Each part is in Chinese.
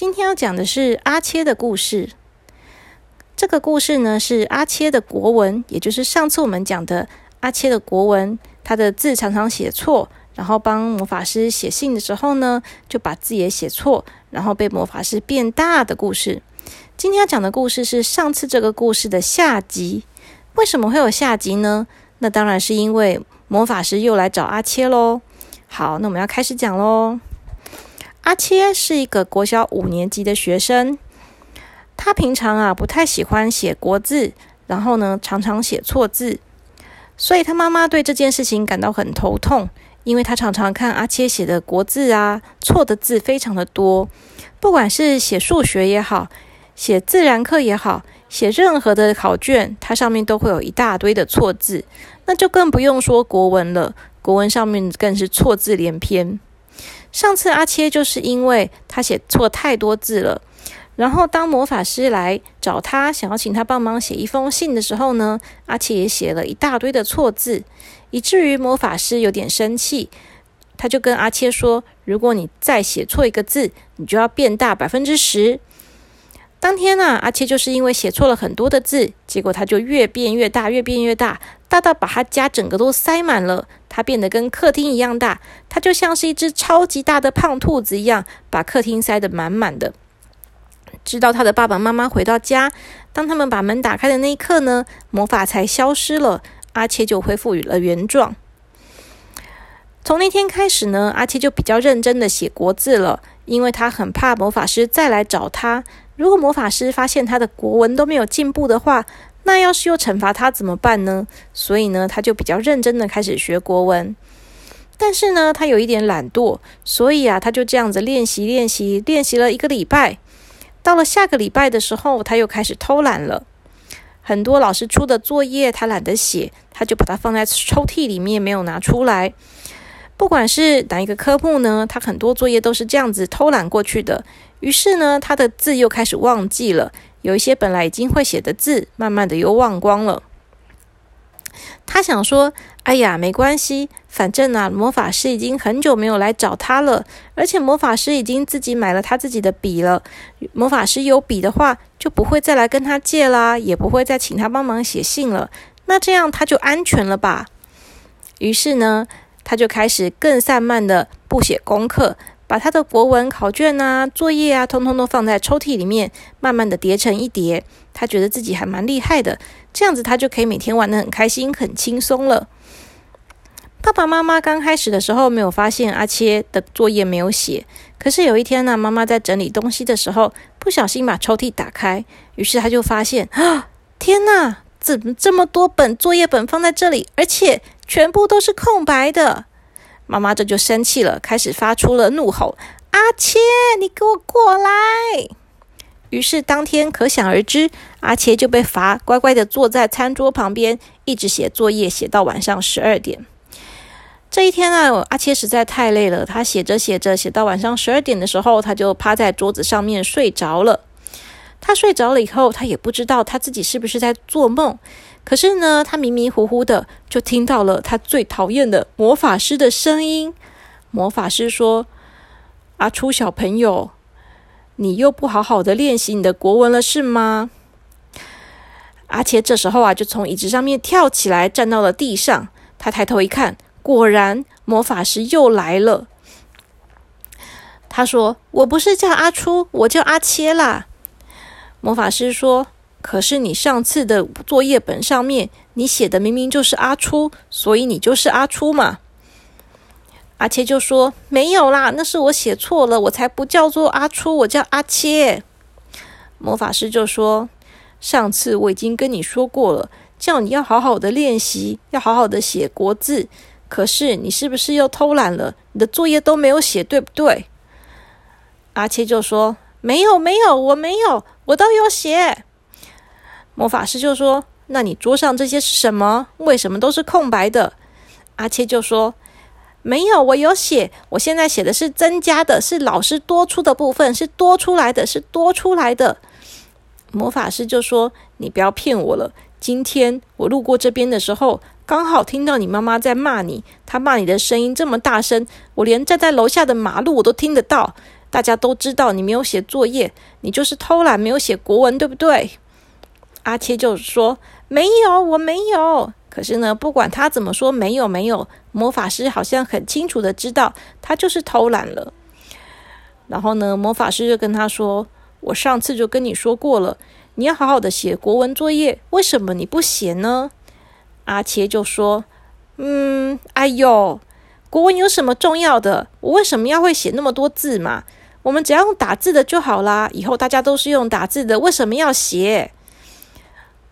今天要讲的是阿切的故事。这个故事呢是阿切的国文，也就是上次我们讲的阿切的国文。他的字常常写错，然后帮魔法师写信的时候呢，就把字也写错，然后被魔法师变大的故事。今天要讲的故事是上次这个故事的下集。为什么会有下集呢？那当然是因为魔法师又来找阿切喽。好，那我们要开始讲喽。阿切是一个国小五年级的学生，他平常啊不太喜欢写国字，然后呢常常写错字，所以他妈妈对这件事情感到很头痛，因为他常常看阿切写的国字啊错的字非常的多，不管是写数学也好，写自然课也好，写任何的考卷，它上面都会有一大堆的错字，那就更不用说国文了，国文上面更是错字连篇。上次阿切就是因为他写错太多字了，然后当魔法师来找他，想要请他帮忙写一封信的时候呢，阿切也写了一大堆的错字，以至于魔法师有点生气，他就跟阿切说：“如果你再写错一个字，你就要变大百分之十。”当天呢，阿切就是因为写错了很多的字，结果他就越变越大，越变越大，大到把他家整个都塞满了。他变得跟客厅一样大，他就像是一只超级大的胖兔子一样，把客厅塞得满满的。直到他的爸爸妈妈回到家，当他们把门打开的那一刻呢，魔法才消失了，阿切就恢复了原状。从那天开始呢，阿切就比较认真的写国字了，因为他很怕魔法师再来找他。如果魔法师发现他的国文都没有进步的话，那要是又惩罚他怎么办呢？所以呢，他就比较认真的开始学国文。但是呢，他有一点懒惰，所以啊，他就这样子练习练习练习了一个礼拜。到了下个礼拜的时候，他又开始偷懒了。很多老师出的作业，他懒得写，他就把它放在抽屉里面，没有拿出来。不管是哪一个科目呢，他很多作业都是这样子偷懒过去的。于是呢，他的字又开始忘记了。有一些本来已经会写的字，慢慢的又忘光了。他想说：“哎呀，没关系，反正啊，魔法师已经很久没有来找他了，而且魔法师已经自己买了他自己的笔了。魔法师有笔的话，就不会再来跟他借啦，也不会再请他帮忙写信了。那这样他就安全了吧？”于是呢，他就开始更散漫的不写功课。把他的国文考卷啊、作业啊，通通都放在抽屉里面，慢慢的叠成一叠。他觉得自己还蛮厉害的，这样子他就可以每天玩的很开心、很轻松了。爸爸妈妈刚开始的时候没有发现阿切的作业没有写，可是有一天呢，妈妈在整理东西的时候，不小心把抽屉打开，于是他就发现啊，天哪，怎么这么多本作业本放在这里，而且全部都是空白的？妈妈这就生气了，开始发出了怒吼：“阿切，你给我过来！”于是当天可想而知，阿切就被罚乖乖的坐在餐桌旁边，一直写作业，写到晚上十二点。这一天啊，阿切实在太累了，他写着写着，写到晚上十二点的时候，他就趴在桌子上面睡着了。他睡着了以后，他也不知道他自己是不是在做梦。可是呢，他迷迷糊糊的就听到了他最讨厌的魔法师的声音。魔法师说：“阿初小朋友，你又不好好的练习你的国文了，是吗？”阿切这时候啊，就从椅子上面跳起来，站到了地上。他抬头一看，果然魔法师又来了。他说：“我不是叫阿初，我叫阿切啦。”魔法师说。可是你上次的作业本上面，你写的明明就是阿初，所以你就是阿初嘛。阿切就说没有啦，那是我写错了，我才不叫做阿初，我叫阿切。魔法师就说，上次我已经跟你说过了，叫你要好好的练习，要好好的写国字。可是你是不是又偷懒了？你的作业都没有写，对不对？阿切就说没有，没有，我没有，我都有写。魔法师就说：“那你桌上这些是什么？为什么都是空白的？”阿切就说：“没有，我有写。我现在写的是增加的，是老师多出的部分，是多出来的，是多出来的。”魔法师就说：“你不要骗我了。今天我路过这边的时候，刚好听到你妈妈在骂你。她骂你的声音这么大声，我连站在楼下的马路我都听得到。大家都知道你没有写作业，你就是偷懒没有写国文，对不对？”阿切就说：“没有，我没有。”可是呢，不管他怎么说，没有没有，魔法师好像很清楚的知道他就是偷懒了。然后呢，魔法师就跟他说：“我上次就跟你说过了，你要好好的写国文作业，为什么你不写呢？”阿切就说：“嗯，哎呦，国文有什么重要的？我为什么要会写那么多字嘛？我们只要用打字的就好啦。以后大家都是用打字的，为什么要写？”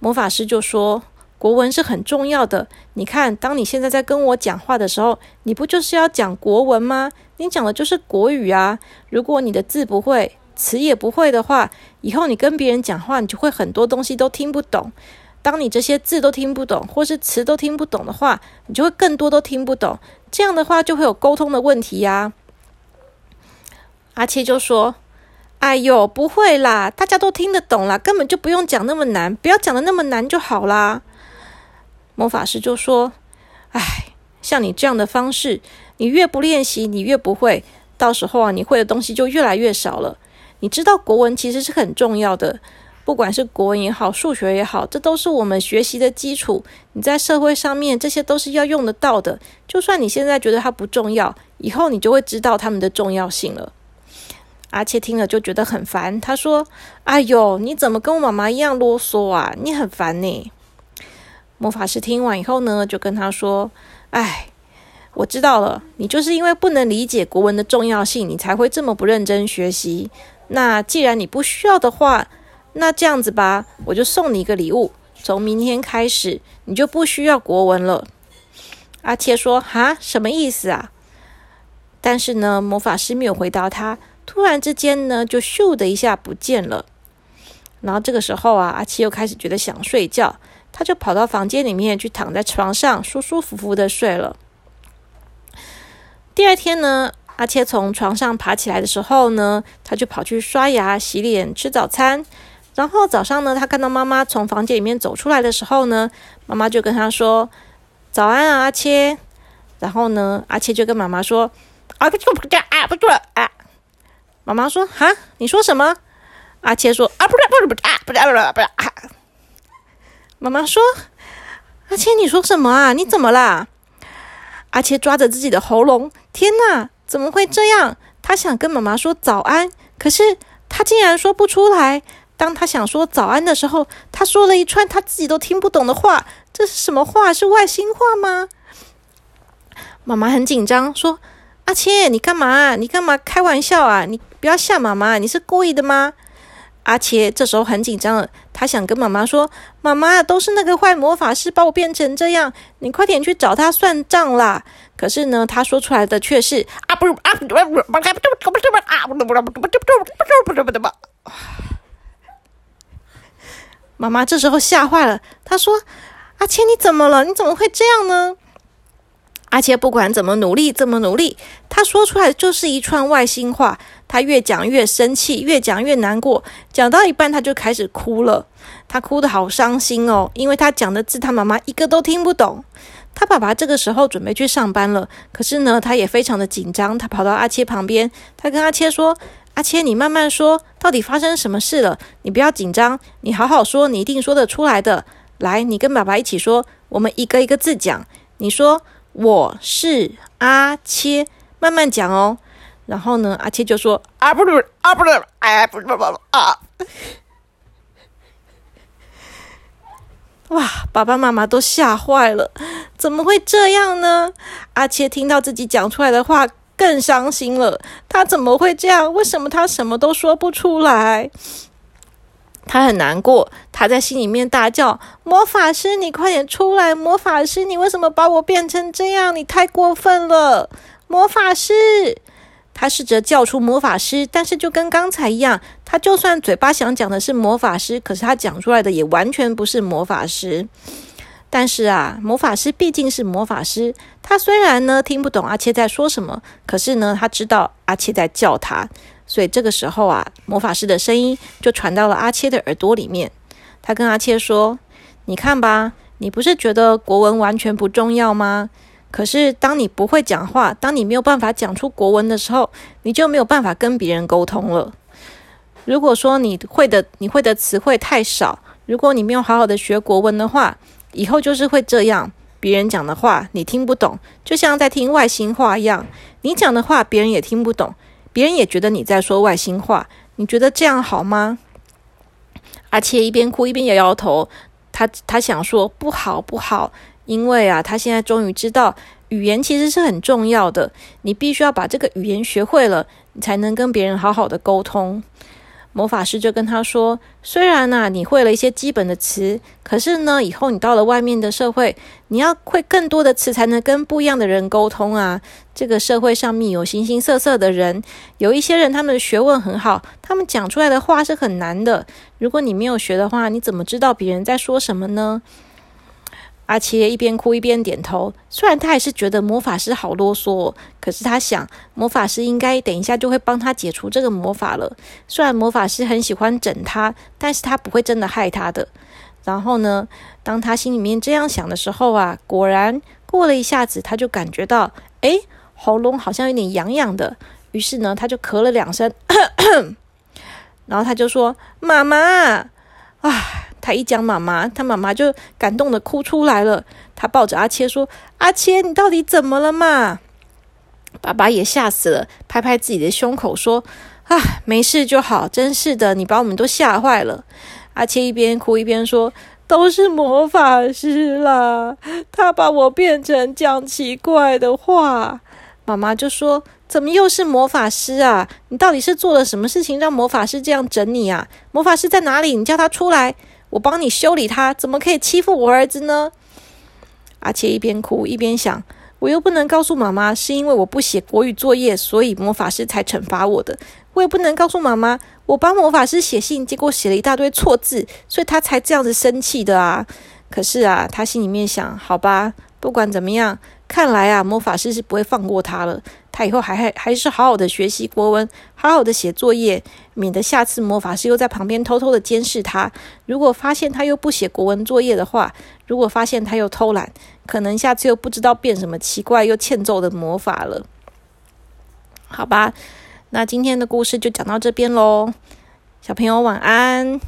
魔法师就说：“国文是很重要的。你看，当你现在在跟我讲话的时候，你不就是要讲国文吗？你讲的就是国语啊。如果你的字不会，词也不会的话，以后你跟别人讲话，你就会很多东西都听不懂。当你这些字都听不懂，或是词都听不懂的话，你就会更多都听不懂。这样的话，就会有沟通的问题呀。”阿七就说。哎呦，不会啦，大家都听得懂啦，根本就不用讲那么难，不要讲的那么难就好啦。魔法师就说：“哎，像你这样的方式，你越不练习，你越不会，到时候啊，你会的东西就越来越少了。你知道国文其实是很重要的，不管是国文也好，数学也好，这都是我们学习的基础。你在社会上面，这些都是要用得到的。就算你现在觉得它不重要，以后你就会知道它们的重要性了。”阿切听了就觉得很烦，他说：“哎呦，你怎么跟我妈妈一样啰嗦啊？你很烦呢。”魔法师听完以后呢，就跟他说：“哎，我知道了，你就是因为不能理解国文的重要性，你才会这么不认真学习。那既然你不需要的话，那这样子吧，我就送你一个礼物。从明天开始，你就不需要国文了。”阿切说：“哈，什么意思啊？”但是呢，魔法师没有回答他。突然之间呢，就咻的一下不见了。然后这个时候啊，阿七又开始觉得想睡觉，他就跑到房间里面去躺在床上，舒舒服服的睡了。第二天呢，阿切从床上爬起来的时候呢，他就跑去刷牙、洗脸、吃早餐。然后早上呢，他看到妈妈从房间里面走出来的时候呢，妈妈就跟他说：“早安啊，阿切。”然后呢，阿切就跟妈妈说：“啊，不错不啊，不错啊。”妈妈说：“哈，你说什么？”阿切说：“啊，不是，不是，不是，啊，不是，不是，不是。”妈妈说：“阿切，你说什么啊？你怎么啦？”阿切抓着自己的喉咙，天哪，怎么会这样？他想跟妈妈说早安，可是他竟然说不出来。当他想说早安的时候，他说了一串他自己都听不懂的话。这是什么话？是外星话吗？妈妈很紧张，说：“阿切，你干嘛？你干嘛开玩笑啊？你。”不要吓妈妈，你是故意的吗？”阿切这时候很紧张，他想跟妈妈说：“妈妈，都是那个坏魔法师把我变成这样，你快点去找他算账啦！”可是呢，他说出来的却是：“啊不啊不不不不不不不不不不不不不不不不不。”妈妈这时候吓坏了，他说：“阿切，你怎么了？你怎么会这样呢？”阿切不管怎么努力，怎么努力，他说出来就是一串外星话。他越讲越生气，越讲越难过，讲到一半他就开始哭了。他哭得好伤心哦，因为他讲的字他妈妈一个都听不懂。他爸爸这个时候准备去上班了，可是呢，他也非常的紧张。他跑到阿切旁边，他跟阿切说：“阿切，你慢慢说，到底发生什么事了？你不要紧张，你好好说，你一定说得出来的。来，你跟爸爸一起说，我们一个一个字讲。你说我是阿切，慢慢讲哦。”然后呢，阿切就说：“啊不是啊不是，哎不是不不啊！”哇，爸爸妈妈都吓坏了，怎么会这样呢？阿切听到自己讲出来的话更伤心了。他怎么会这样？为什么他什么都说不出来？他很难过，他在心里面大叫：“魔法师，你快点出来！魔法师，你为什么把我变成这样？你太过分了！魔法师！”他试着叫出魔法师，但是就跟刚才一样，他就算嘴巴想讲的是魔法师，可是他讲出来的也完全不是魔法师。但是啊，魔法师毕竟是魔法师，他虽然呢听不懂阿切在说什么，可是呢他知道阿切在叫他，所以这个时候啊，魔法师的声音就传到了阿切的耳朵里面。他跟阿切说：“你看吧，你不是觉得国文完全不重要吗？可是当你不会讲话，当你没有办法讲出国文的时候，你就没有办法跟别人沟通了。如果说你会的你会的词汇太少，如果你没有好好的学国文的话，以后就是会这样。别人讲的话你听不懂，就像在听外星话一样。你讲的话别人也听不懂，别人也觉得你在说外星话。你觉得这样好吗？阿切一边哭一边摇摇头，他他想说不好不好，因为啊，他现在终于知道语言其实是很重要的，你必须要把这个语言学会了，你才能跟别人好好的沟通。魔法师就跟他说：“虽然呢，你会了一些基本的词，可是呢，以后你到了外面的社会，你要会更多的词，才能跟不一样的人沟通啊。这个社会上面有形形色色的人，有一些人他们的学问很好，他们讲出来的话是很难的。如果你没有学的话，你怎么知道别人在说什么呢？”阿切一边哭一边点头，虽然他还是觉得魔法师好啰嗦，可是他想魔法师应该等一下就会帮他解除这个魔法了。虽然魔法师很喜欢整他，但是他不会真的害他的。然后呢，当他心里面这样想的时候啊，果然过了一下子，他就感觉到，诶，喉咙好像有点痒痒的。于是呢，他就咳了两声，然后他就说：“妈妈，啊。”他一讲妈妈，他妈妈就感动的哭出来了。他抱着阿切说：“阿切，你到底怎么了嘛？”爸爸也吓死了，拍拍自己的胸口说：“啊，没事就好。真是的，你把我们都吓坏了。”阿切一边哭一边说：“都是魔法师啦，他把我变成讲奇怪的话。”妈妈就说：“怎么又是魔法师啊？你到底是做了什么事情让魔法师这样整你啊？魔法师在哪里？你叫他出来。”我帮你修理他，怎么可以欺负我儿子呢？阿切一边哭一边想，我又不能告诉妈妈是因为我不写国语作业，所以魔法师才惩罚我的。我也不能告诉妈妈，我帮魔法师写信，结果写了一大堆错字，所以他才这样子生气的啊。可是啊，他心里面想，好吧，不管怎么样。看来啊，魔法师是不会放过他了。他以后还还还是好好的学习国文，好好的写作业，免得下次魔法师又在旁边偷偷的监视他。如果发现他又不写国文作业的话，如果发现他又偷懒，可能下次又不知道变什么奇怪又欠揍的魔法了。好吧，那今天的故事就讲到这边喽，小朋友晚安。